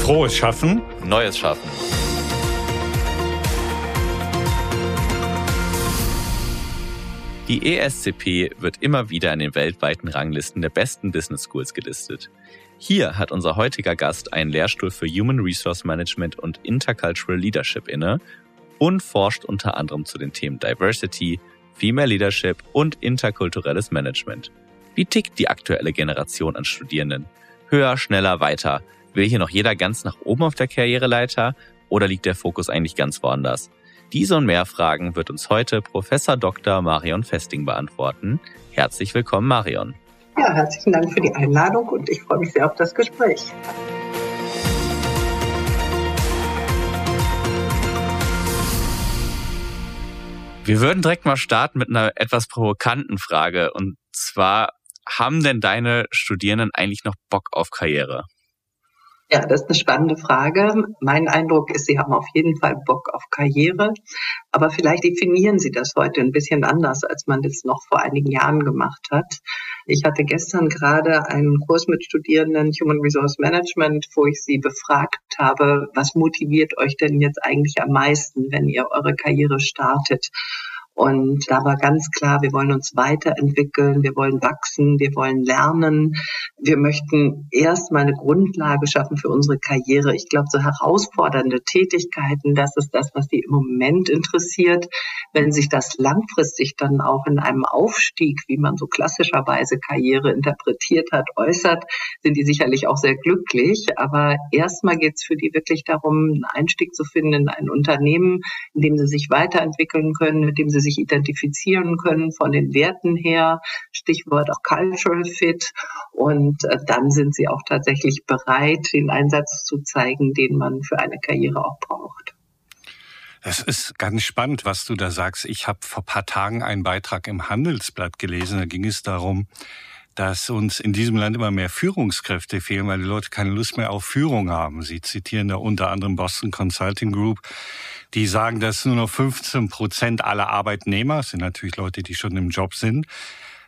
Frohes Schaffen. Neues Schaffen. Die ESCP wird immer wieder in den weltweiten Ranglisten der besten Business Schools gelistet. Hier hat unser heutiger Gast einen Lehrstuhl für Human Resource Management und Intercultural Leadership inne und forscht unter anderem zu den Themen Diversity, Female Leadership und interkulturelles Management. Wie tickt die aktuelle Generation an Studierenden? Höher, schneller, weiter. Will hier noch jeder ganz nach oben auf der Karriereleiter oder liegt der Fokus eigentlich ganz woanders? Diese und mehr Fragen wird uns heute Professor Dr. Marion Festing beantworten. Herzlich willkommen, Marion. Ja, herzlichen Dank für die Einladung und ich freue mich sehr auf das Gespräch. Wir würden direkt mal starten mit einer etwas provokanten Frage. Und zwar, haben denn deine Studierenden eigentlich noch Bock auf Karriere? Ja, das ist eine spannende Frage. Mein Eindruck ist, Sie haben auf jeden Fall Bock auf Karriere, aber vielleicht definieren Sie das heute ein bisschen anders, als man das noch vor einigen Jahren gemacht hat. Ich hatte gestern gerade einen Kurs mit Studierenden Human Resource Management, wo ich sie befragt habe, was motiviert euch denn jetzt eigentlich am meisten, wenn ihr eure Karriere startet? Und da war ganz klar, wir wollen uns weiterentwickeln, wir wollen wachsen, wir wollen lernen. Wir möchten erstmal eine Grundlage schaffen für unsere Karriere. Ich glaube, so herausfordernde Tätigkeiten, das ist das, was die im Moment interessiert. Wenn sich das langfristig dann auch in einem Aufstieg, wie man so klassischerweise Karriere interpretiert hat, äußert, sind die sicherlich auch sehr glücklich. Aber erstmal geht es für die wirklich darum, einen Einstieg zu finden in ein Unternehmen, in dem sie sich weiterentwickeln können, mit dem sie sich identifizieren können von den Werten her, Stichwort auch Cultural Fit. Und äh, dann sind sie auch tatsächlich bereit, den Einsatz zu zeigen, den man für eine Karriere auch braucht. Es ist ganz spannend, was du da sagst. Ich habe vor paar Tagen einen Beitrag im Handelsblatt gelesen. Da ging es darum, dass uns in diesem Land immer mehr Führungskräfte fehlen, weil die Leute keine Lust mehr auf Führung haben. Sie zitieren da unter anderem Boston Consulting Group, die sagen, dass nur noch 15 Prozent aller Arbeitnehmer, das sind natürlich Leute, die schon im Job sind,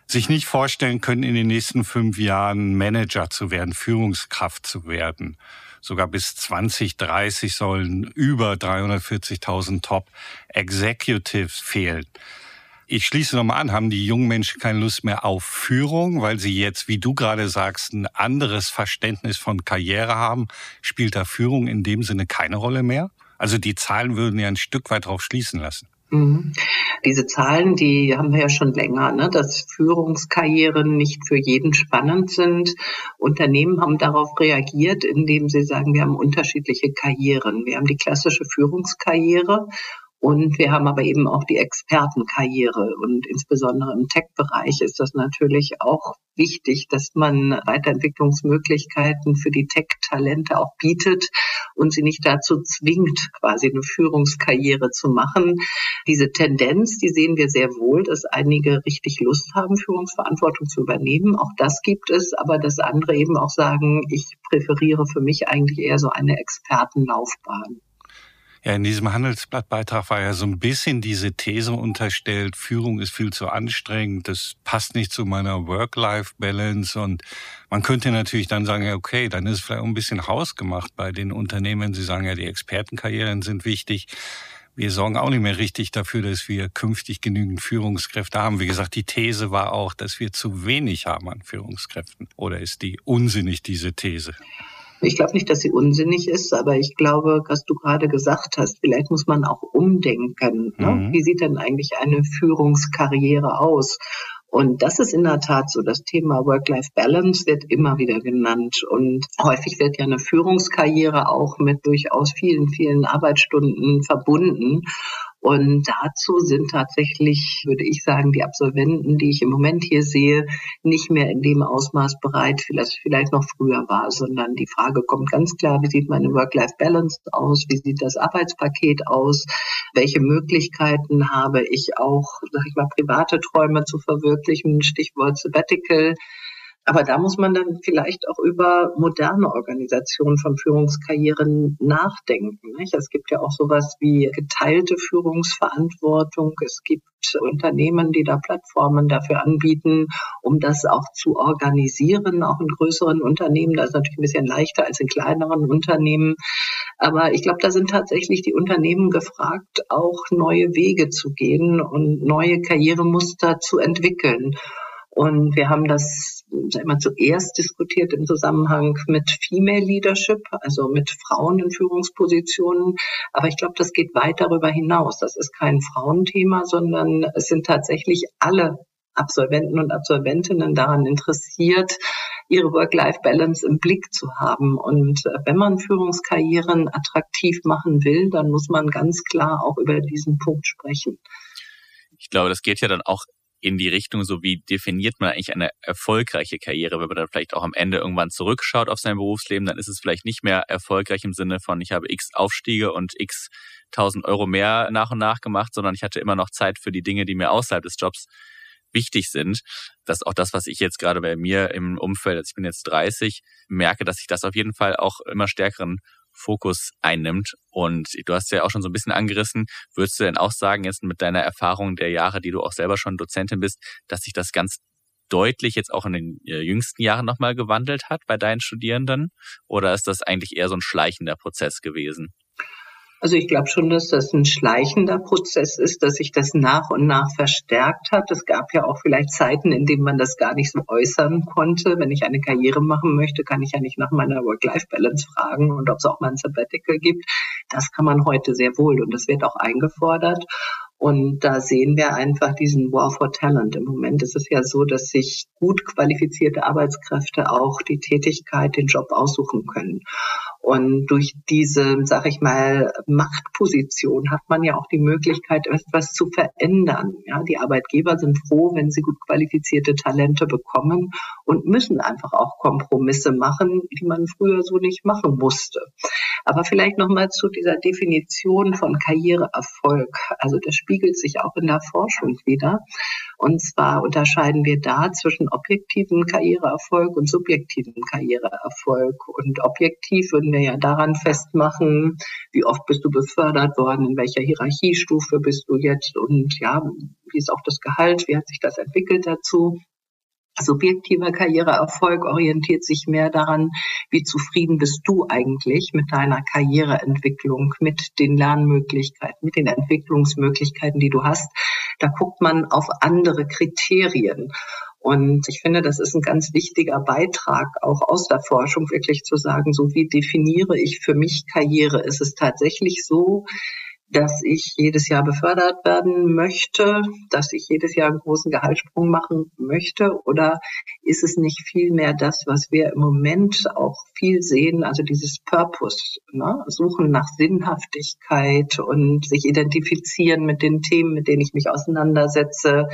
sich nicht vorstellen können, in den nächsten fünf Jahren Manager zu werden, Führungskraft zu werden. Sogar bis 2030 sollen über 340.000 Top Executives fehlen. Ich schließe nochmal an, haben die jungen Menschen keine Lust mehr auf Führung, weil sie jetzt, wie du gerade sagst, ein anderes Verständnis von Karriere haben? Spielt da Führung in dem Sinne keine Rolle mehr? Also die Zahlen würden ja ein Stück weit darauf schließen lassen. Mhm. Diese Zahlen, die haben wir ja schon länger, ne? dass Führungskarrieren nicht für jeden spannend sind. Unternehmen haben darauf reagiert, indem sie sagen, wir haben unterschiedliche Karrieren. Wir haben die klassische Führungskarriere und wir haben aber eben auch die Expertenkarriere. Und insbesondere im Tech-Bereich ist das natürlich auch wichtig, dass man Weiterentwicklungsmöglichkeiten für die Tech-Talente auch bietet und sie nicht dazu zwingt, quasi eine Führungskarriere zu machen. Diese Tendenz, die sehen wir sehr wohl, dass einige richtig Lust haben, Führungsverantwortung zu übernehmen. Auch das gibt es, aber dass andere eben auch sagen, ich präferiere für mich eigentlich eher so eine Expertenlaufbahn. Ja, in diesem Handelsblattbeitrag war ja so ein bisschen diese These unterstellt, Führung ist viel zu anstrengend, das passt nicht zu meiner Work-Life-Balance und man könnte natürlich dann sagen, ja, okay, dann ist vielleicht auch ein bisschen hausgemacht bei den Unternehmen. Sie sagen ja, die Expertenkarrieren sind wichtig. Wir sorgen auch nicht mehr richtig dafür, dass wir künftig genügend Führungskräfte haben. Wie gesagt, die These war auch, dass wir zu wenig haben an Führungskräften. Oder ist die unsinnig, diese These? Ich glaube nicht, dass sie unsinnig ist, aber ich glaube, was du gerade gesagt hast, vielleicht muss man auch umdenken. Ne? Mhm. Wie sieht denn eigentlich eine Führungskarriere aus? Und das ist in der Tat so. Das Thema Work-Life-Balance wird immer wieder genannt. Und häufig wird ja eine Führungskarriere auch mit durchaus vielen, vielen Arbeitsstunden verbunden. Und dazu sind tatsächlich, würde ich sagen, die Absolventen, die ich im Moment hier sehe, nicht mehr in dem Ausmaß bereit, wie das vielleicht noch früher war, sondern die Frage kommt ganz klar, wie sieht meine Work-Life-Balance aus? Wie sieht das Arbeitspaket aus? Welche Möglichkeiten habe ich auch, sag ich mal, private Träume zu verwirklichen? Stichwort Sabbatical Aber da muss man dann vielleicht auch über moderne Organisationen von Führungskarrieren nachdenken. Nicht? Es gibt ja auch sowas wie geteilte Führungsverantwortung. Es gibt Unternehmen, die da Plattformen dafür anbieten, um das auch zu organisieren, auch in größeren Unternehmen. Das ist natürlich ein bisschen leichter als in kleineren Unternehmen. Aber ich glaube, da sind tatsächlich die Unternehmen gefragt, auch neue Wege zu gehen und neue Karrieremuster zu entwickeln. Und wir haben das immer zuerst diskutiert im Zusammenhang mit Female Leadership, also mit Frauen in Führungspositionen. Aber ich glaube, das geht weit darüber hinaus. Das ist kein Frauenthema, sondern es sind tatsächlich alle Absolventen und Absolventinnen daran interessiert, ihre Work-Life-Balance im Blick zu haben. Und äh, wenn man Führungskarrieren attraktiv machen will, dann muss man ganz klar auch über diesen Punkt sprechen. Ich glaube, das geht ja dann auch in die Richtung, so wie definiert man eigentlich eine erfolgreiche Karriere, wenn man dann vielleicht auch am Ende irgendwann zurückschaut auf sein Berufsleben, dann ist es vielleicht nicht mehr erfolgreich im Sinne von, ich habe x Aufstiege und x tausend Euro mehr nach und nach gemacht, sondern ich hatte immer noch Zeit für die Dinge, die mir außerhalb des Jobs wichtig sind. Das ist auch das, was ich jetzt gerade bei mir im Umfeld, also ich bin jetzt 30, merke, dass ich das auf jeden Fall auch immer stärkeren Fokus einnimmt. Und du hast ja auch schon so ein bisschen angerissen. Würdest du denn auch sagen, jetzt mit deiner Erfahrung der Jahre, die du auch selber schon Dozentin bist, dass sich das ganz deutlich jetzt auch in den äh, jüngsten Jahren nochmal gewandelt hat bei deinen Studierenden? Oder ist das eigentlich eher so ein schleichender Prozess gewesen? Also ich glaube schon, dass das ein schleichender Prozess ist, dass sich das nach und nach verstärkt hat. Es gab ja auch vielleicht Zeiten, in denen man das gar nicht so äußern konnte. Wenn ich eine Karriere machen möchte, kann ich ja nicht nach meiner Work-Life-Balance fragen und ob es auch mal ein Sabbatical gibt. Das kann man heute sehr wohl und das wird auch eingefordert. Und da sehen wir einfach diesen War for Talent. Im Moment ist es ja so, dass sich gut qualifizierte Arbeitskräfte auch die Tätigkeit, den Job aussuchen können. Und durch diese, sag ich mal, Machtposition hat man ja auch die Möglichkeit, etwas zu verändern. Ja, die Arbeitgeber sind froh, wenn sie gut qualifizierte Talente bekommen und müssen einfach auch Kompromisse machen, die man früher so nicht machen musste. Aber vielleicht nochmal zu dieser Definition von Karriereerfolg. Also das spiegelt sich auch in der Forschung wieder. Und zwar unterscheiden wir da zwischen objektiven Karriereerfolg und subjektiven Karriereerfolg. Und objektiv würden wir ja daran festmachen, wie oft bist du befördert worden, in welcher Hierarchiestufe bist du jetzt und ja, wie ist auch das Gehalt, wie hat sich das entwickelt dazu subjektiver Karriereerfolg orientiert sich mehr daran, wie zufrieden bist du eigentlich mit deiner Karriereentwicklung, mit den Lernmöglichkeiten, mit den Entwicklungsmöglichkeiten, die du hast. Da guckt man auf andere Kriterien. Und ich finde, das ist ein ganz wichtiger Beitrag auch aus der Forschung, wirklich zu sagen, so wie definiere ich für mich Karriere? Ist es tatsächlich so, dass ich jedes Jahr befördert werden möchte, dass ich jedes Jahr einen großen Gehaltssprung machen möchte? Oder ist es nicht vielmehr das, was wir im Moment auch viel sehen, also dieses Purpose, ne? Suchen nach Sinnhaftigkeit und sich identifizieren mit den Themen, mit denen ich mich auseinandersetze.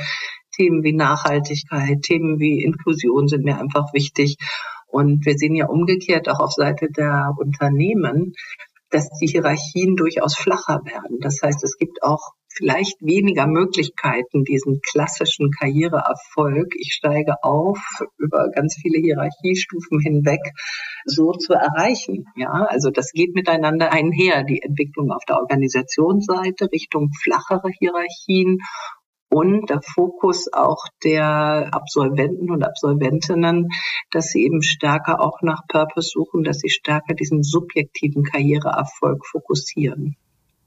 Themen wie Nachhaltigkeit, Themen wie Inklusion sind mir einfach wichtig. Und wir sehen ja umgekehrt auch auf Seite der Unternehmen, dass die Hierarchien durchaus flacher werden. Das heißt, es gibt auch vielleicht weniger Möglichkeiten, diesen klassischen Karriereerfolg, ich steige auf über ganz viele Hierarchiestufen hinweg, so zu erreichen. Ja, also das geht miteinander einher, die Entwicklung auf der Organisationsseite Richtung flachere Hierarchien und der Fokus auch der Absolventen und Absolventinnen, dass sie eben stärker auch nach Purpose suchen, dass sie stärker diesen subjektiven Karriereerfolg fokussieren.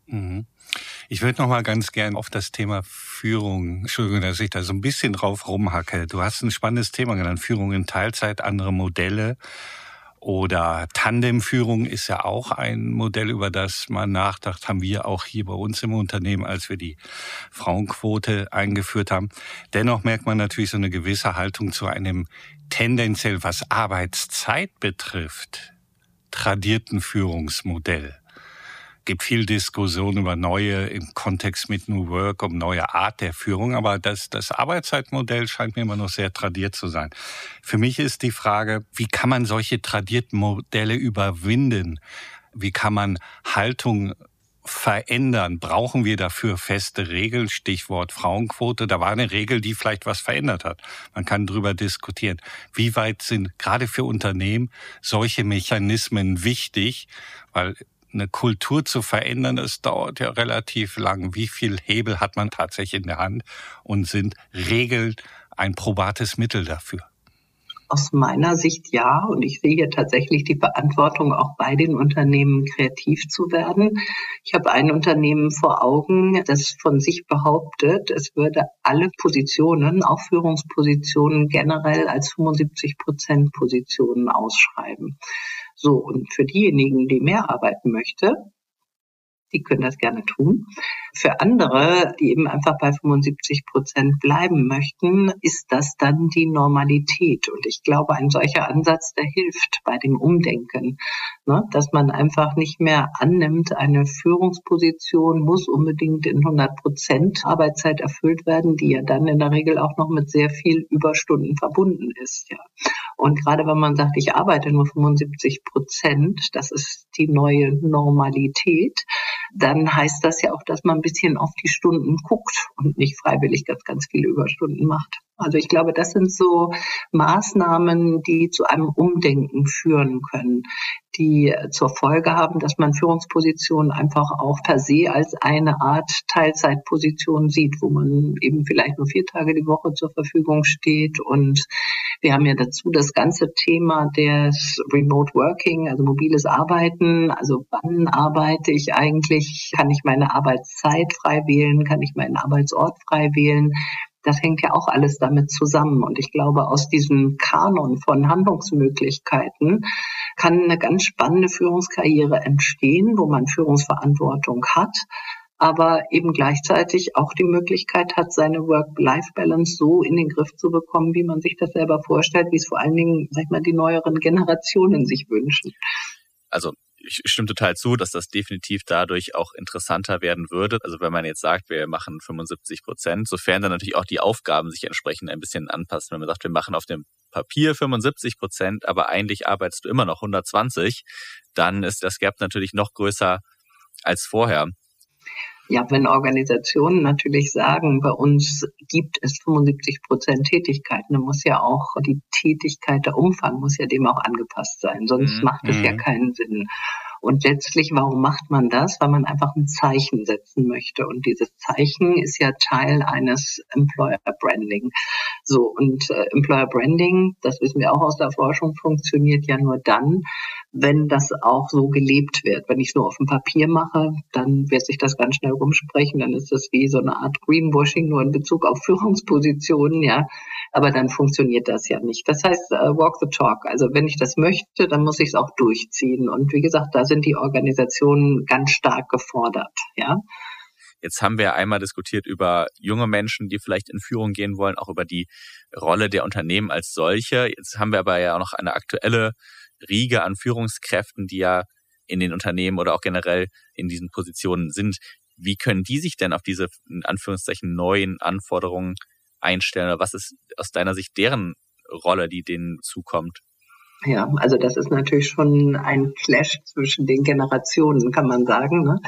Mhm. Ich würde noch mal ganz gern auf das Thema Führung, Entschuldigung, dass ich da so ein bisschen drauf rumhacke. Du hast ein spannendes Thema genannt, Führung in Teilzeit, andere Modelle. Oder Tandemführung ist ja auch ein Modell, über das man nachdacht, haben wir auch hier bei uns im Unternehmen, als wir die Frauenquote eingeführt haben. Dennoch merkt man natürlich so eine gewisse Haltung zu einem tendenziell, was Arbeitszeit betrifft, tradierten Führungsmodell gibt viel Diskussion über neue im Kontext mit New Work, um neue Art der Führung, aber das, das Arbeitszeitmodell scheint mir immer noch sehr tradiert zu sein. Für mich ist die Frage, wie kann man solche tradierten Modelle überwinden? Wie kann man Haltung verändern? Brauchen wir dafür feste Regeln? Stichwort Frauenquote. Da war eine Regel, die vielleicht was verändert hat. Man kann darüber diskutieren. Wie weit sind gerade für Unternehmen solche Mechanismen wichtig? Weil eine Kultur zu verändern, das dauert ja relativ lang. Wie viel Hebel hat man tatsächlich in der Hand? Und sind Regeln ein probates Mittel dafür? Aus meiner Sicht ja. Und ich sehe hier tatsächlich die Verantwortung, auch bei den Unternehmen kreativ zu werden. Ich habe ein Unternehmen vor Augen, das von sich behauptet, es würde alle Positionen, auch Führungspositionen generell als 75 Prozent Positionen ausschreiben. So, und für diejenigen, die mehr arbeiten möchte, die können das gerne tun. Für andere, die eben einfach bei 75 Prozent bleiben möchten, ist das dann die Normalität. Und ich glaube, ein solcher Ansatz, der hilft bei dem Umdenken, ne? dass man einfach nicht mehr annimmt, eine Führungsposition muss unbedingt in 100 Prozent Arbeitszeit erfüllt werden, die ja dann in der Regel auch noch mit sehr viel Überstunden verbunden ist. Ja. Und gerade wenn man sagt, ich arbeite nur 75 Prozent, das ist die neue Normalität, dann heißt das ja auch, dass man ein bisschen auf die Stunden guckt und nicht freiwillig ganz, ganz viele Überstunden macht. Also ich glaube, das sind so Maßnahmen, die zu einem Umdenken führen können, die zur Folge haben, dass man Führungspositionen einfach auch per se als eine Art Teilzeitposition sieht, wo man eben vielleicht nur vier Tage die Woche zur Verfügung steht. Und wir haben ja dazu das ganze Thema des Remote Working, also mobiles Arbeiten. Also wann arbeite ich eigentlich? Kann ich meine Arbeitszeit frei wählen? Kann ich meinen Arbeitsort frei wählen? das hängt ja auch alles damit zusammen. Und ich glaube, aus diesem Kanon von Handlungsmöglichkeiten kann eine ganz spannende Führungskarriere entstehen, wo man Führungsverantwortung hat, aber eben gleichzeitig auch die Möglichkeit hat, seine Work-Life-Balance so in den Griff zu bekommen, wie man sich das selber vorstellt, wie es vor allen Dingen, sag ich mal, die neueren Generationen sich wünschen. Also ich stimme total zu, dass das definitiv dadurch auch interessanter werden würde. Also wenn man jetzt sagt, wir machen 75 Prozent, sofern dann natürlich auch die Aufgaben sich entsprechend ein bisschen anpassen. Wenn man sagt, wir machen auf dem Papier 75 Prozent, aber eigentlich arbeitest du immer noch 120, dann ist das Gap natürlich noch größer als vorher. Ja, wenn Organisationen natürlich sagen, bei uns gibt es 75 Prozent Tätigkeiten, dann muss ja auch die Tätigkeit, der Umfang muss ja dem auch angepasst sein, sonst mhm. macht es ja mhm. keinen Sinn. Und letztlich, warum macht man das? Weil man einfach ein Zeichen setzen möchte. Und dieses Zeichen ist ja Teil eines Employer Branding. So, und äh, Employer Branding, das wissen wir auch aus der Forschung, funktioniert ja nur dann, wenn das auch so gelebt wird. Wenn ich es nur auf dem Papier mache, dann wird sich das ganz schnell rumsprechen. Dann ist das wie so eine Art Greenwashing, nur in Bezug auf Führungspositionen, ja. Aber dann funktioniert das ja nicht. Das heißt, uh, walk the talk. Also wenn ich das möchte, dann muss ich es auch durchziehen. Und wie gesagt, da sind die Organisationen ganz stark gefordert, ja. Jetzt haben wir einmal diskutiert über junge Menschen, die vielleicht in Führung gehen wollen, auch über die Rolle der Unternehmen als solche. Jetzt haben wir aber ja auch noch eine aktuelle Riege an Führungskräften, die ja in den Unternehmen oder auch generell in diesen Positionen sind. Wie können die sich denn auf diese, in Anführungszeichen, neuen Anforderungen einstellen? Oder was ist aus deiner Sicht deren Rolle, die denen zukommt? Ja, also das ist natürlich schon ein Clash zwischen den Generationen, kann man sagen. Ne?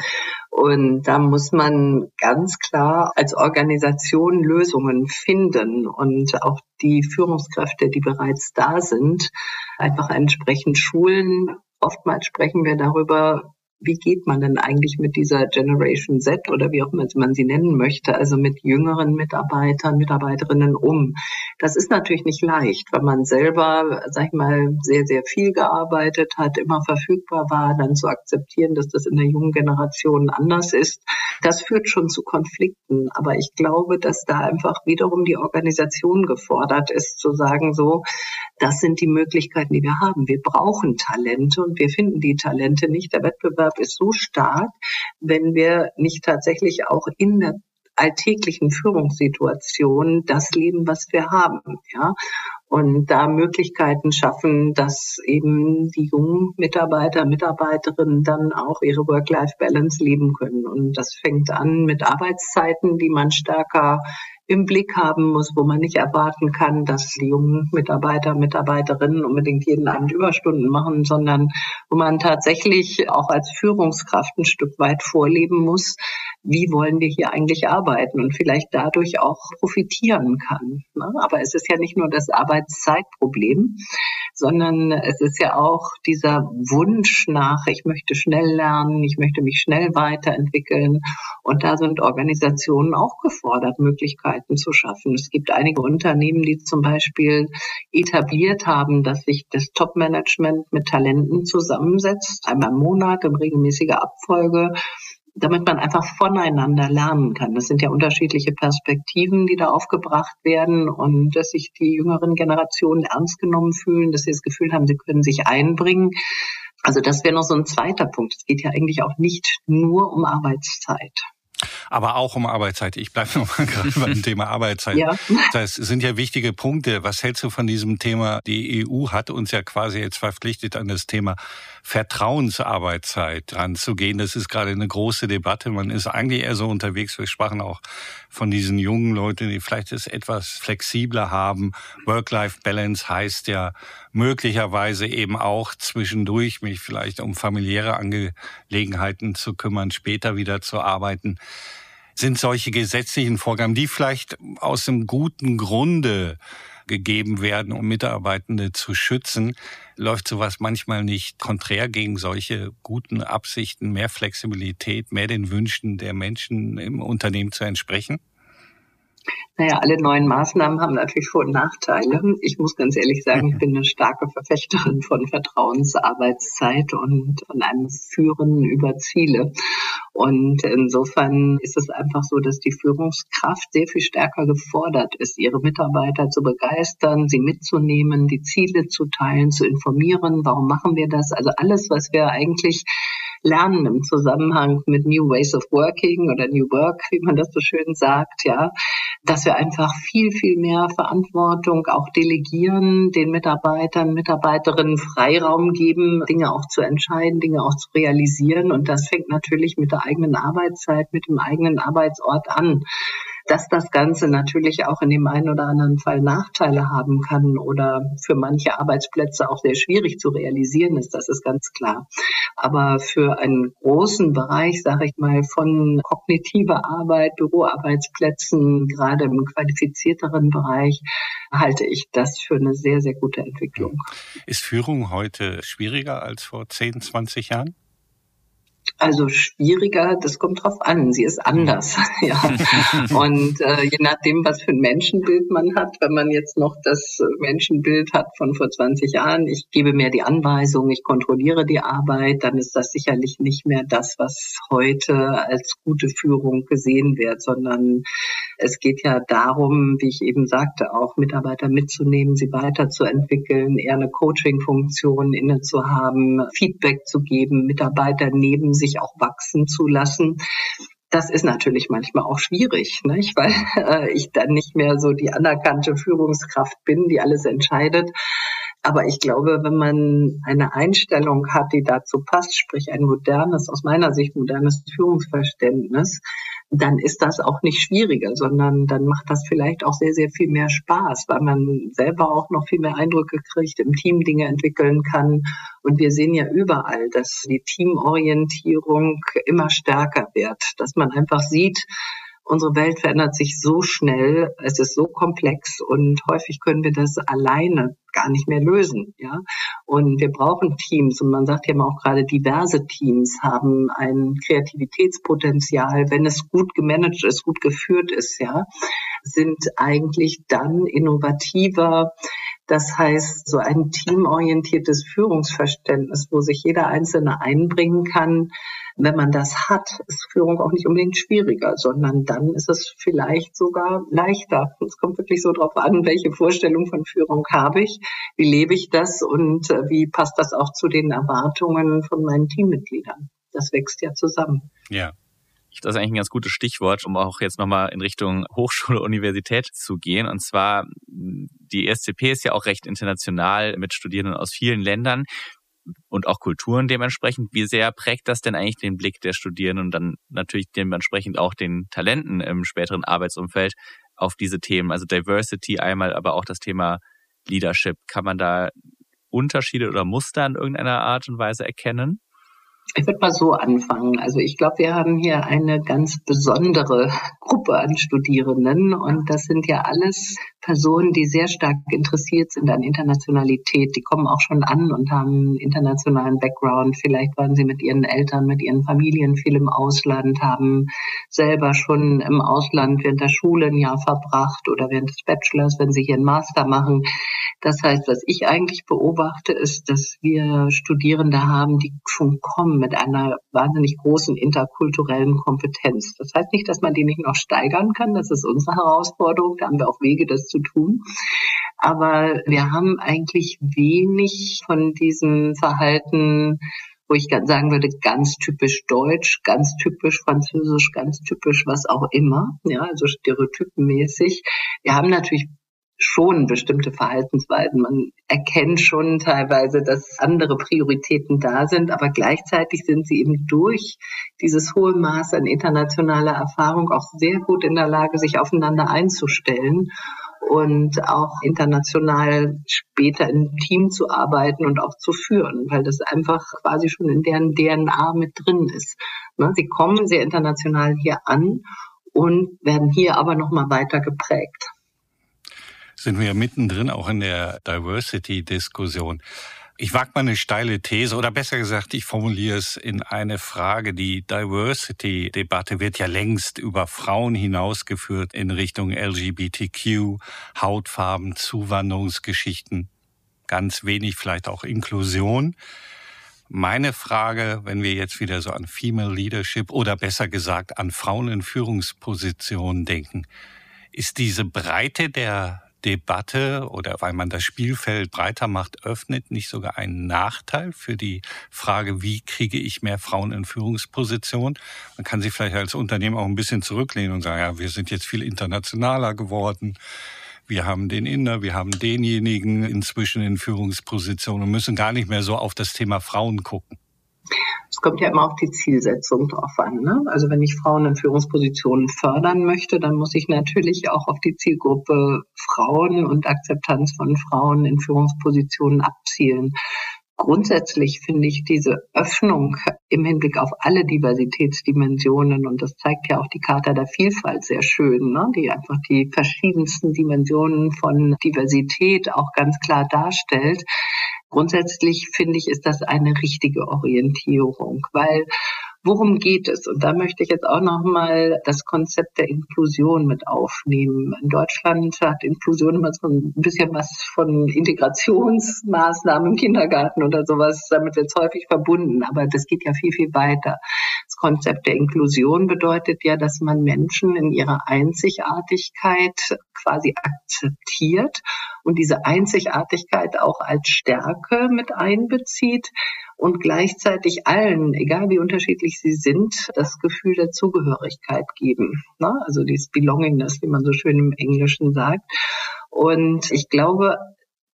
Und da muss man ganz klar als Organisation Lösungen finden und auch die Führungskräfte, die bereits da sind, einfach entsprechend schulen. Oftmals sprechen wir darüber, wie geht man denn eigentlich mit dieser Generation Z oder wie auch immer man sie nennen möchte, also mit jüngeren Mitarbeitern, Mitarbeiterinnen um? Das ist natürlich nicht leicht, weil man selber, sag ich mal, sehr, sehr viel gearbeitet hat, immer verfügbar war, dann zu akzeptieren, dass das in der jungen Generation anders ist. Das führt schon zu Konflikten. Aber ich glaube, dass da einfach wiederum die Organisation gefordert ist, zu sagen, so, das sind die Möglichkeiten, die wir haben. Wir brauchen Talente und wir finden die Talente nicht. Der Wettbewerb ist so stark, wenn wir nicht tatsächlich auch in der alltäglichen Führungssituation das leben, was wir haben, ja. Und da Möglichkeiten schaffen, dass eben die jungen Mitarbeiter, Mitarbeiterinnen dann auch ihre Work-Life-Balance leben können. Und das fängt an mit Arbeitszeiten, die man stärker im Blick haben muss, wo man nicht erwarten kann, dass die jungen Mitarbeiter, Mitarbeiterinnen unbedingt jeden Abend Überstunden machen, sondern wo man tatsächlich auch als Führungskraft ein Stück weit vorleben muss, wie wollen wir hier eigentlich arbeiten und vielleicht dadurch auch profitieren kann. Ne? Aber es ist ja nicht nur das Arbeitszeitproblem, sondern es ist ja auch dieser Wunsch nach, ich möchte schnell lernen, ich möchte mich schnell weiterentwickeln. Und da sind Organisationen auch gefordert, Möglichkeiten zu schaffen. Es gibt einige Unternehmen, die zum Beispiel etabliert haben, dass sich das Top-Management mit Talenten zusammensetzt, einmal im Monat in regelmäßiger Abfolge damit man einfach voneinander lernen kann. Das sind ja unterschiedliche Perspektiven, die da aufgebracht werden und dass sich die jüngeren Generationen ernst genommen fühlen, dass sie das Gefühl haben, sie können sich einbringen. Also das wäre noch so ein zweiter Punkt. Es geht ja eigentlich auch nicht nur um Arbeitszeit aber auch um Arbeitszeit. Ich bleibe nochmal gerade beim Thema Arbeitszeit. Ja. Das sind ja wichtige Punkte. Was hältst du von diesem Thema? Die EU hat uns ja quasi jetzt verpflichtet, an das Thema Vertrauensarbeitszeit ranzugehen. Das ist gerade eine große Debatte. Man ist eigentlich eher so unterwegs. Wir sprachen auch von diesen jungen Leuten, die vielleicht es etwas flexibler haben. Work-Life-Balance heißt ja möglicherweise eben auch zwischendurch mich vielleicht um familiäre Angelegenheiten zu kümmern, später wieder zu arbeiten sind solche gesetzlichen Vorgaben, die vielleicht aus einem guten Grunde gegeben werden, um Mitarbeitende zu schützen, läuft sowas manchmal nicht konträr gegen solche guten Absichten, mehr Flexibilität, mehr den Wünschen der Menschen im Unternehmen zu entsprechen? Naja, alle neuen Maßnahmen haben natürlich Vor- und Nachteile. Ich muss ganz ehrlich sagen, ich bin eine starke Verfechterin von Vertrauensarbeitszeit und von einem Führen über Ziele. Und insofern ist es einfach so, dass die Führungskraft sehr viel stärker gefordert ist, ihre Mitarbeiter zu begeistern, sie mitzunehmen, die Ziele zu teilen, zu informieren. Warum machen wir das? Also alles, was wir eigentlich lernen im Zusammenhang mit New Ways of Working oder New Work, wie man das so schön sagt, ja, dass wir einfach viel, viel mehr Verantwortung auch delegieren, den Mitarbeitern, Mitarbeiterinnen Freiraum geben, Dinge auch zu entscheiden, Dinge auch zu realisieren. Und das fängt natürlich mit der eigenen Arbeitszeit, mit dem eigenen Arbeitsort an dass das Ganze natürlich auch in dem einen oder anderen Fall Nachteile haben kann oder für manche Arbeitsplätze auch sehr schwierig zu realisieren ist, das ist ganz klar. Aber für einen großen Bereich, sage ich mal, von kognitiver Arbeit, Büroarbeitsplätzen, gerade im qualifizierteren Bereich, halte ich das für eine sehr, sehr gute Entwicklung. Ist Führung heute schwieriger als vor 10, 20 Jahren? Also schwieriger, das kommt drauf an. Sie ist anders. ja. Und äh, je nachdem, was für ein Menschenbild man hat, wenn man jetzt noch das Menschenbild hat von vor 20 Jahren, ich gebe mehr die Anweisung, ich kontrolliere die Arbeit, dann ist das sicherlich nicht mehr das, was heute als gute Führung gesehen wird, sondern es geht ja darum, wie ich eben sagte, auch Mitarbeiter mitzunehmen, sie weiterzuentwickeln, eher eine Coaching-Funktion inne zu haben, Feedback zu geben, Mitarbeiter neben sich auch wachsen zu lassen. Das ist natürlich manchmal auch schwierig, nicht? weil äh, ich dann nicht mehr so die anerkannte Führungskraft bin, die alles entscheidet. Aber ich glaube, wenn man eine Einstellung hat, die dazu passt, sprich ein modernes, aus meiner Sicht modernes Führungsverständnis, dann ist das auch nicht schwieriger, sondern dann macht das vielleicht auch sehr, sehr viel mehr Spaß, weil man selber auch noch viel mehr Eindrücke kriegt, im Team Dinge entwickeln kann. Und wir sehen ja überall, dass die Teamorientierung immer stärker wird, dass man einfach sieht, Unsere Welt verändert sich so schnell, es ist so komplex und häufig können wir das alleine gar nicht mehr lösen, ja. Und wir brauchen Teams und man sagt ja immer auch gerade diverse Teams haben ein Kreativitätspotenzial, wenn es gut gemanagt ist, gut geführt ist, ja, sind eigentlich dann innovativer, das heißt, so ein teamorientiertes Führungsverständnis, wo sich jeder Einzelne einbringen kann, wenn man das hat, ist Führung auch nicht unbedingt schwieriger, sondern dann ist es vielleicht sogar leichter. Es kommt wirklich so drauf an, welche Vorstellung von Führung habe ich, wie lebe ich das und äh, wie passt das auch zu den Erwartungen von meinen Teammitgliedern. Das wächst ja zusammen. Ja. Das ist eigentlich ein ganz gutes Stichwort, um auch jetzt nochmal in Richtung Hochschule, Universität zu gehen. Und zwar, die ESCP ist ja auch recht international mit Studierenden aus vielen Ländern und auch Kulturen dementsprechend. Wie sehr prägt das denn eigentlich den Blick der Studierenden und dann natürlich dementsprechend auch den Talenten im späteren Arbeitsumfeld auf diese Themen, also Diversity einmal, aber auch das Thema Leadership. Kann man da Unterschiede oder Muster in irgendeiner Art und Weise erkennen? Ich würde mal so anfangen. Also ich glaube, wir haben hier eine ganz besondere Gruppe an Studierenden und das sind ja alles Personen, die sehr stark interessiert sind an Internationalität. Die kommen auch schon an und haben einen internationalen Background. Vielleicht waren sie mit ihren Eltern, mit ihren Familien viel im Ausland, haben selber schon im Ausland während der Schule ein Jahr verbracht oder während des Bachelors, wenn sie hier einen Master machen. Das heißt, was ich eigentlich beobachte, ist, dass wir Studierende haben, die schon kommen mit einer wahnsinnig großen interkulturellen Kompetenz. Das heißt nicht, dass man die nicht noch steigern kann. Das ist unsere Herausforderung. Da haben wir auch Wege, das zu tun. Aber wir haben eigentlich wenig von diesem Verhalten, wo ich sagen würde, ganz typisch deutsch, ganz typisch französisch, ganz typisch was auch immer, ja, also stereotypenmäßig. Wir haben natürlich schon bestimmte Verhaltensweisen. Man erkennt schon teilweise, dass andere Prioritäten da sind, aber gleichzeitig sind sie eben durch dieses hohe Maß an internationaler Erfahrung auch sehr gut in der Lage, sich aufeinander einzustellen und auch international später im Team zu arbeiten und auch zu führen, weil das einfach quasi schon in deren DNA mit drin ist. Ne, sie kommen sehr international hier an und werden hier aber nochmal weiter geprägt sind wir mittendrin auch in der Diversity-Diskussion. Ich wage mal eine steile These oder besser gesagt, ich formuliere es in eine Frage. Die Diversity-Debatte wird ja längst über Frauen hinausgeführt in Richtung LGBTQ, Hautfarben, Zuwanderungsgeschichten, ganz wenig vielleicht auch Inklusion. Meine Frage, wenn wir jetzt wieder so an Female Leadership oder besser gesagt an Frauen in Führungspositionen denken, ist diese Breite der Debatte oder weil man das Spielfeld breiter macht, öffnet, nicht sogar ein Nachteil für die Frage, wie kriege ich mehr Frauen in Führungspositionen? Man kann sich vielleicht als Unternehmen auch ein bisschen zurücklehnen und sagen, ja, wir sind jetzt viel internationaler geworden. Wir haben den Inder, wir haben denjenigen inzwischen in Führungspositionen und müssen gar nicht mehr so auf das Thema Frauen gucken. Es kommt ja immer auf die Zielsetzung drauf an. Ne? Also wenn ich Frauen in Führungspositionen fördern möchte, dann muss ich natürlich auch auf die Zielgruppe Frauen und Akzeptanz von Frauen in Führungspositionen abzielen. Grundsätzlich finde ich diese Öffnung im Hinblick auf alle Diversitätsdimensionen, und das zeigt ja auch die Charta der Vielfalt sehr schön, ne? die einfach die verschiedensten Dimensionen von Diversität auch ganz klar darstellt, Grundsätzlich finde ich, ist das eine richtige Orientierung, weil Worum geht es? Und da möchte ich jetzt auch nochmal das Konzept der Inklusion mit aufnehmen. In Deutschland hat Inklusion immer so ein bisschen was von Integrationsmaßnahmen im Kindergarten oder sowas. Damit wird es häufig verbunden. Aber das geht ja viel, viel weiter. Das Konzept der Inklusion bedeutet ja, dass man Menschen in ihrer Einzigartigkeit quasi akzeptiert und diese Einzigartigkeit auch als Stärke mit einbezieht und gleichzeitig allen, egal wie unterschiedlich sie sind, das Gefühl der Zugehörigkeit geben. Ne? Also dieses Belongingness, wie man so schön im Englischen sagt. Und ich glaube,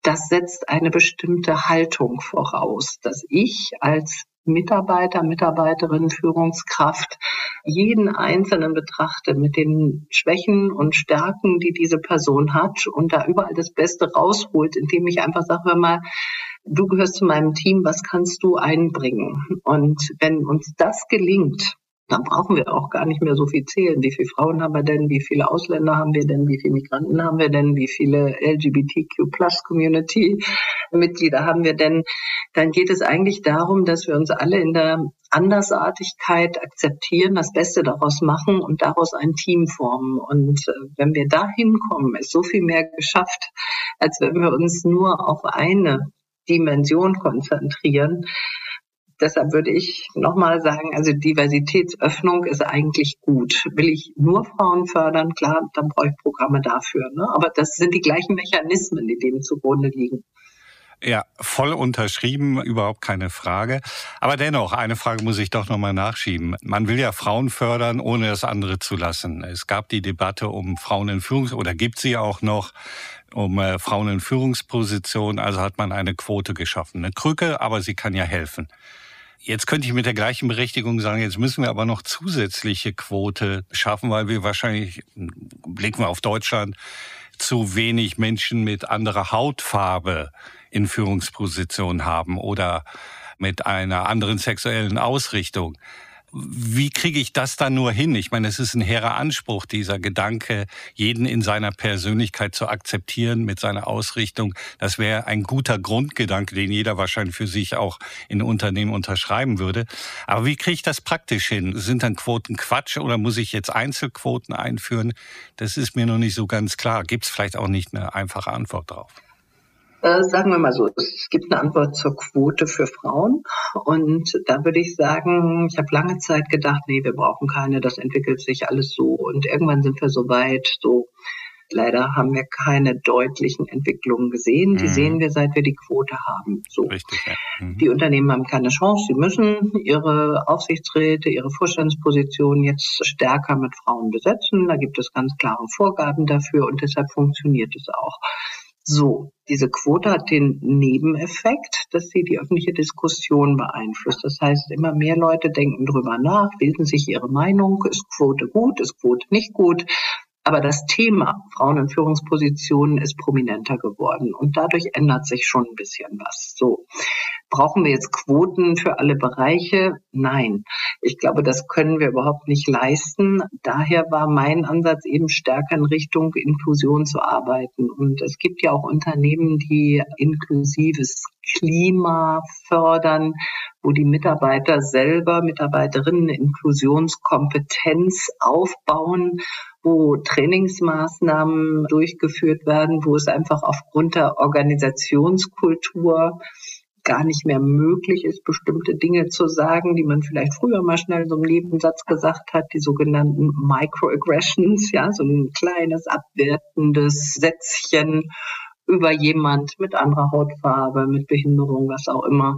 das setzt eine bestimmte Haltung voraus, dass ich als Mitarbeiter, Mitarbeiterin, Führungskraft jeden Einzelnen betrachte mit den Schwächen und Stärken, die diese Person hat und da überall das Beste rausholt, indem ich einfach sage, hör mal, du gehörst zu meinem Team, was kannst du einbringen? Und wenn uns das gelingt, dann brauchen wir auch gar nicht mehr so viel zählen. Wie viele Frauen haben wir denn? Wie viele Ausländer haben wir denn? Wie viele Migranten haben wir denn? Wie viele LGBTQ-Plus-Community-Mitglieder haben wir denn? Dann geht es eigentlich darum, dass wir uns alle in der Andersartigkeit akzeptieren, das Beste daraus machen und daraus ein Team formen. Und äh, wenn wir da hinkommen, ist so viel mehr geschafft, als wenn wir uns nur auf eine Dimension konzentrieren. Deshalb würde ich nochmal sagen, also Diversitätsöffnung ist eigentlich gut. Will ich nur Frauen fördern, klar, dann brauche ich Programme dafür. Ne? Aber das sind die gleichen Mechanismen, die dem zugrunde liegen. Ja, voll unterschrieben, überhaupt keine Frage. Aber dennoch, eine Frage muss ich doch nochmal nachschieben. Man will ja Frauen fördern, ohne das andere zu lassen. Es gab die Debatte um Frauen in Führungs- oder gibt sie auch noch um äh, Frauen in Führungspositionen. Also hat man eine Quote geschaffen. Eine Krücke, aber sie kann ja helfen. Jetzt könnte ich mit der gleichen Berechtigung sagen, jetzt müssen wir aber noch zusätzliche Quote schaffen, weil wir wahrscheinlich, blicken wir auf Deutschland, zu wenig Menschen mit anderer Hautfarbe in Führungspositionen haben oder mit einer anderen sexuellen Ausrichtung wie kriege ich das dann nur hin? Ich meine, es ist ein hehrer Anspruch, dieser Gedanke, jeden in seiner Persönlichkeit zu akzeptieren mit seiner Ausrichtung. Das wäre ein guter Grundgedanke, den jeder wahrscheinlich für sich auch in Unternehmen unterschreiben würde. Aber wie kriege ich das praktisch hin? Sind dann Quoten Quatsch oder muss ich jetzt Einzelquoten einführen? Das ist mir noch nicht so ganz klar. Gibt es vielleicht auch nicht eine einfache Antwort drauf? Äh, sagen wir mal so, es gibt eine Antwort zur Quote für Frauen. Und da würde ich sagen, ich habe lange Zeit gedacht, nee, wir brauchen keine, das entwickelt sich alles so. Und irgendwann sind wir so weit, so Leider haben wir keine deutlichen Entwicklungen gesehen. Die mhm. sehen wir, seit wir die Quote haben. So. Richtig, ja. mhm. Die Unternehmen haben keine Chance. Sie müssen ihre Aufsichtsräte, ihre Vorstandspositionen jetzt stärker mit Frauen besetzen. Da gibt es ganz klare Vorgaben dafür und deshalb funktioniert es auch. So, diese Quote hat den Nebeneffekt, dass sie die öffentliche Diskussion beeinflusst. Das heißt, immer mehr Leute denken drüber nach, bilden sich ihre Meinung, ist Quote gut, ist Quote nicht gut. Aber das Thema Frauen in Führungspositionen ist prominenter geworden und dadurch ändert sich schon ein bisschen was. So. Brauchen wir jetzt Quoten für alle Bereiche? Nein. Ich glaube, das können wir überhaupt nicht leisten. Daher war mein Ansatz eben stärker in Richtung Inklusion zu arbeiten. Und es gibt ja auch Unternehmen, die inklusives Klima fördern, wo die Mitarbeiter selber, Mitarbeiterinnen Inklusionskompetenz aufbauen wo Trainingsmaßnahmen durchgeführt werden, wo es einfach aufgrund der Organisationskultur gar nicht mehr möglich ist, bestimmte Dinge zu sagen, die man vielleicht früher mal schnell so im Nebensatz gesagt hat, die sogenannten Microaggressions, ja, so ein kleines abwertendes Sätzchen über jemand mit anderer Hautfarbe, mit Behinderung, was auch immer.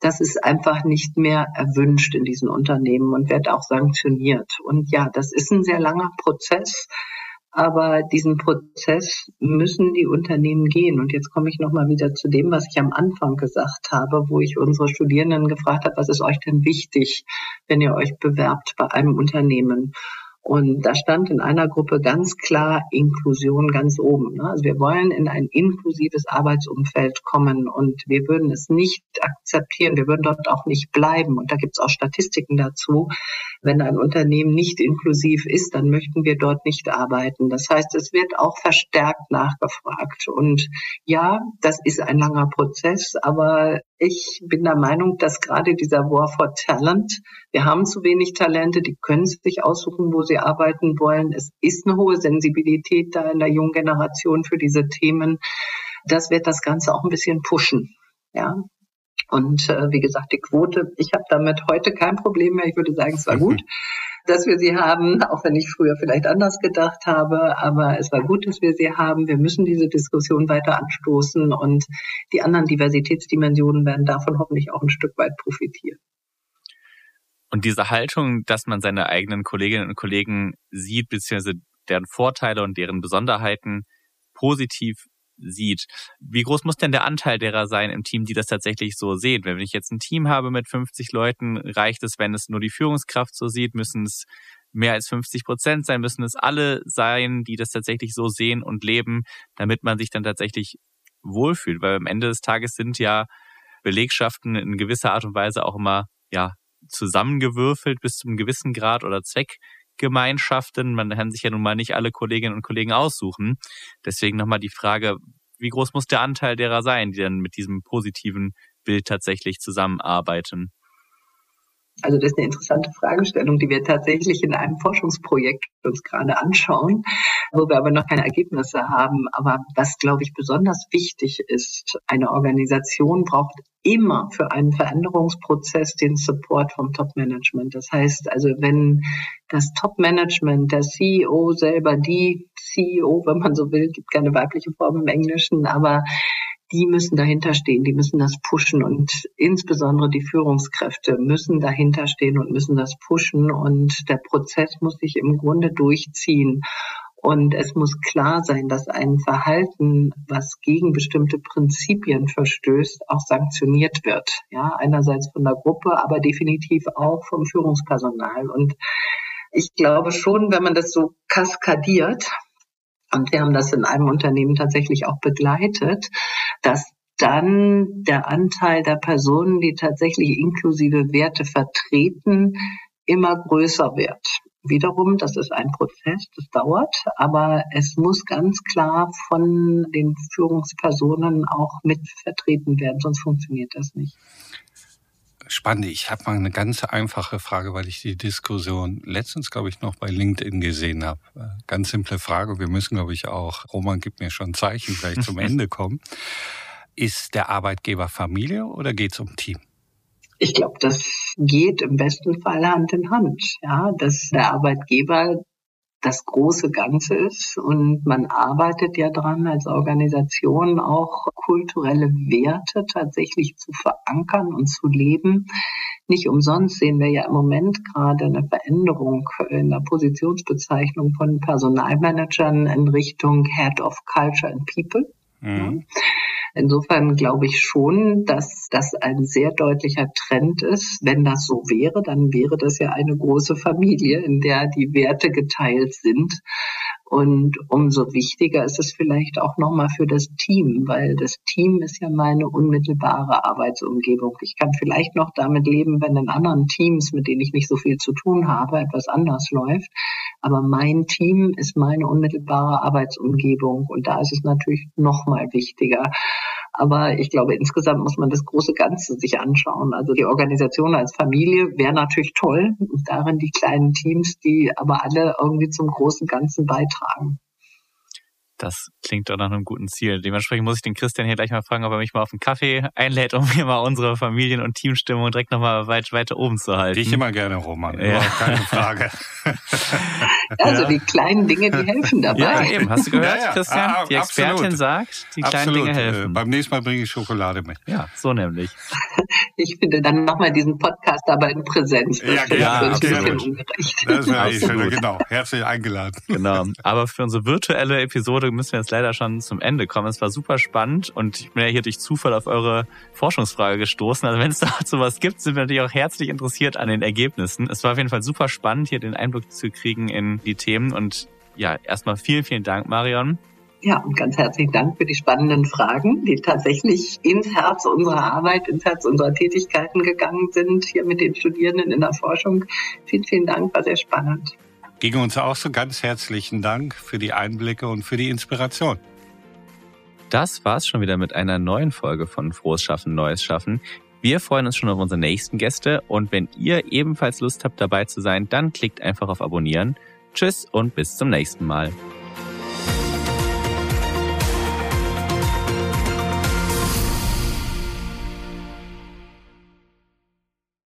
Das ist einfach nicht mehr erwünscht in diesen Unternehmen und wird auch sanktioniert. Und ja, das ist ein sehr langer Prozess. Aber diesen Prozess müssen die Unternehmen gehen. Und jetzt komme ich nochmal wieder zu dem, was ich am Anfang gesagt habe, wo ich unsere Studierenden gefragt habe, was ist euch denn wichtig, wenn ihr euch bewerbt bei einem Unternehmen? Und da stand in einer Gruppe ganz klar Inklusion ganz oben. Ne? Also wir wollen in ein inklusives Arbeitsumfeld kommen und wir würden es nicht akzeptieren, wir würden dort auch nicht bleiben. Und da gibt es auch Statistiken dazu. Wenn ein Unternehmen nicht inklusiv ist, dann möchten wir dort nicht arbeiten. Das heißt, es wird auch verstärkt nachgefragt. Und ja, das ist ein langer Prozess, aber ich bin der Meinung, dass gerade dieser War for Talent, wir haben zu wenig Talente, die können sich aussuchen, wo sie arbeiten wollen. Es ist eine hohe Sensibilität da in der jungen Generation für diese Themen. Das wird das Ganze auch ein bisschen pushen. Ja, und äh, wie gesagt, die Quote, ich habe damit heute kein Problem mehr. Ich würde sagen, es war mhm. gut, dass wir sie haben, auch wenn ich früher vielleicht anders gedacht habe. Aber es war gut, dass wir sie haben. Wir müssen diese Diskussion weiter anstoßen und die anderen Diversitätsdimensionen werden davon hoffentlich auch ein Stück weit profitieren. Und diese Haltung, dass man seine eigenen Kolleginnen und Kollegen sieht, beziehungsweise deren Vorteile und deren Besonderheiten positiv sieht. Wie groß muss denn der Anteil derer sein im Team, die das tatsächlich so sehen? Wenn ich jetzt ein Team habe mit 50 Leuten, reicht es, wenn es nur die Führungskraft so sieht, müssen es mehr als 50 Prozent sein, müssen es alle sein, die das tatsächlich so sehen und leben, damit man sich dann tatsächlich wohlfühlt. Weil am Ende des Tages sind ja Belegschaften in gewisser Art und Weise auch immer, ja, zusammengewürfelt bis zum gewissen Grad oder Zweck Gemeinschaften. Man kann sich ja nun mal nicht alle Kolleginnen und Kollegen aussuchen. Deswegen nochmal die Frage, wie groß muss der Anteil derer sein, die dann mit diesem positiven Bild tatsächlich zusammenarbeiten? Also das ist eine interessante Fragestellung, die wir tatsächlich in einem Forschungsprojekt uns gerade anschauen, wo wir aber noch keine Ergebnisse haben. Aber was, glaube ich, besonders wichtig ist, eine Organisation braucht immer für einen Veränderungsprozess den Support vom Top-Management. Das heißt also, wenn das Top-Management, der CEO selber, die CEO, wenn man so will, gibt keine weibliche Form im Englischen, aber die müssen dahinter stehen, die müssen das pushen und insbesondere die Führungskräfte müssen dahinter stehen und müssen das pushen und der Prozess muss sich im Grunde durchziehen. Und es muss klar sein, dass ein Verhalten, was gegen bestimmte Prinzipien verstößt, auch sanktioniert wird. Ja, einerseits von der Gruppe, aber definitiv auch vom Führungspersonal. Und ich glaube schon, wenn man das so kaskadiert, und wir haben das in einem Unternehmen tatsächlich auch begleitet, dass dann der Anteil der Personen, die tatsächlich inklusive Werte vertreten, immer größer wird. Wiederum, das ist ein Prozess, das dauert, aber es muss ganz klar von den Führungspersonen auch mit vertreten werden, sonst funktioniert das nicht. Spannend. Ich habe mal eine ganz einfache Frage, weil ich die Diskussion letztens, glaube ich, noch bei LinkedIn gesehen habe. Äh, ganz simple Frage. Wir müssen, glaube ich, auch, Roman gibt mir schon Zeichen, gleich zum Ende kommen. Ist der Arbeitgeber Familie oder geht es um Team? Ich glaube, das geht im besten Fall Hand in Hand. Ja, dass der Arbeitgeber das große Ganze ist und man arbeitet ja dran als Organisation auch kulturelle Werte tatsächlich zu verankern und zu leben. Nicht umsonst sehen wir ja im Moment gerade eine Veränderung in der Positionsbezeichnung von Personalmanagern in Richtung Head of Culture and People. Mhm. Insofern glaube ich schon, dass das ein sehr deutlicher Trend ist. Wenn das so wäre, dann wäre das ja eine große Familie, in der die Werte geteilt sind. Und umso wichtiger ist es vielleicht auch nochmal für das Team, weil das Team ist ja meine unmittelbare Arbeitsumgebung. Ich kann vielleicht noch damit leben, wenn in anderen Teams, mit denen ich nicht so viel zu tun habe, etwas anders läuft. Aber mein Team ist meine unmittelbare Arbeitsumgebung. Und da ist es natürlich nochmal wichtiger. Aber ich glaube, insgesamt muss man das große Ganze sich anschauen. Also die Organisation als Familie wäre natürlich toll. Und darin die kleinen Teams, die aber alle irgendwie zum großen Ganzen beitragen. Das klingt doch nach einem guten Ziel. Dementsprechend muss ich den Christian hier gleich mal fragen, ob er mich mal auf einen Kaffee einlädt, um mir mal unsere Familien- und Teamstimmung direkt nochmal weit weiter oben zu halten. Ich immer gerne, Roman. Ja. Keine Frage. also ja. die kleinen Dinge, die helfen dabei. Ja, eben. Hast du gehört, ja, Christian? Ah, die Expertin absolut. sagt, die kleinen absolut. Dinge helfen. Äh, beim nächsten Mal bringe ich Schokolade mit. Ja, so nämlich. Ich finde, dann machen wir diesen Podcast aber in Präsenz. Das ja, genau. Ja, absolut. Das wäre ich, genau. Herzlich eingeladen. Genau. Aber für unsere virtuelle Episode müssen wir jetzt leider schon zum Ende kommen. Es war super spannend und ich bin ja hier durch Zufall auf eure Forschungsfrage gestoßen. Also wenn es dazu was gibt, sind wir natürlich auch herzlich interessiert an den Ergebnissen. Es war auf jeden Fall super spannend, hier den Einblick zu kriegen in die Themen und ja, erstmal vielen, vielen Dank, Marion. Ja, und ganz herzlichen Dank für die spannenden Fragen, die tatsächlich ins Herz unserer Arbeit, ins Herz unserer Tätigkeiten gegangen sind, hier mit den Studierenden in der Forschung. Vielen, vielen Dank, war sehr spannend. Ging uns auch so ganz herzlichen Dank für die Einblicke und für die Inspiration. Das war's schon wieder mit einer neuen Folge von Frohes Schaffen, Neues Schaffen. Wir freuen uns schon auf unsere nächsten Gäste und wenn ihr ebenfalls Lust habt dabei zu sein, dann klickt einfach auf Abonnieren. Tschüss und bis zum nächsten Mal.